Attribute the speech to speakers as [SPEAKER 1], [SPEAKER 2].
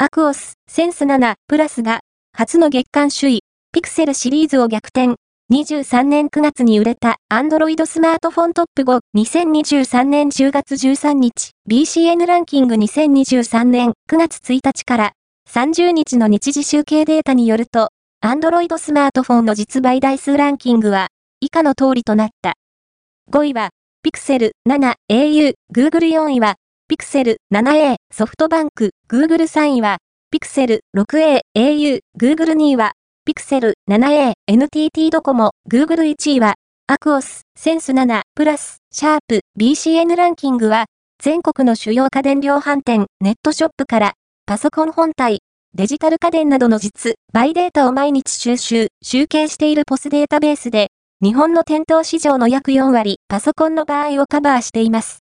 [SPEAKER 1] アクオス、センス7プラスが、初の月間首位、ピクセルシリーズを逆転。23年9月に売れた Android スマートフォントップ5、2023年10月13日、BCN ランキング2023年9月1日から30日の日時集計データによると、Android スマートフォンの実売台数ランキングは、以下の通りとなった。5位は、ピクセル7、au、Google 4位は、ピクセル 7a、ソフトバンク、Google 3位は、ピクセル 6a、au、Google 2位は、ピクセル 7a、NTT ドコモ、Google 1位は、アクオス、センス7、プラス、シャープ、BCN ランキングは、全国の主要家電量販店、ネットショップから、パソコン本体、デジタル家電などの実、バイデータを毎日収集、集計しているポスデータベースで、日本の店頭市場の約4割、パソコンの場合をカバーしています。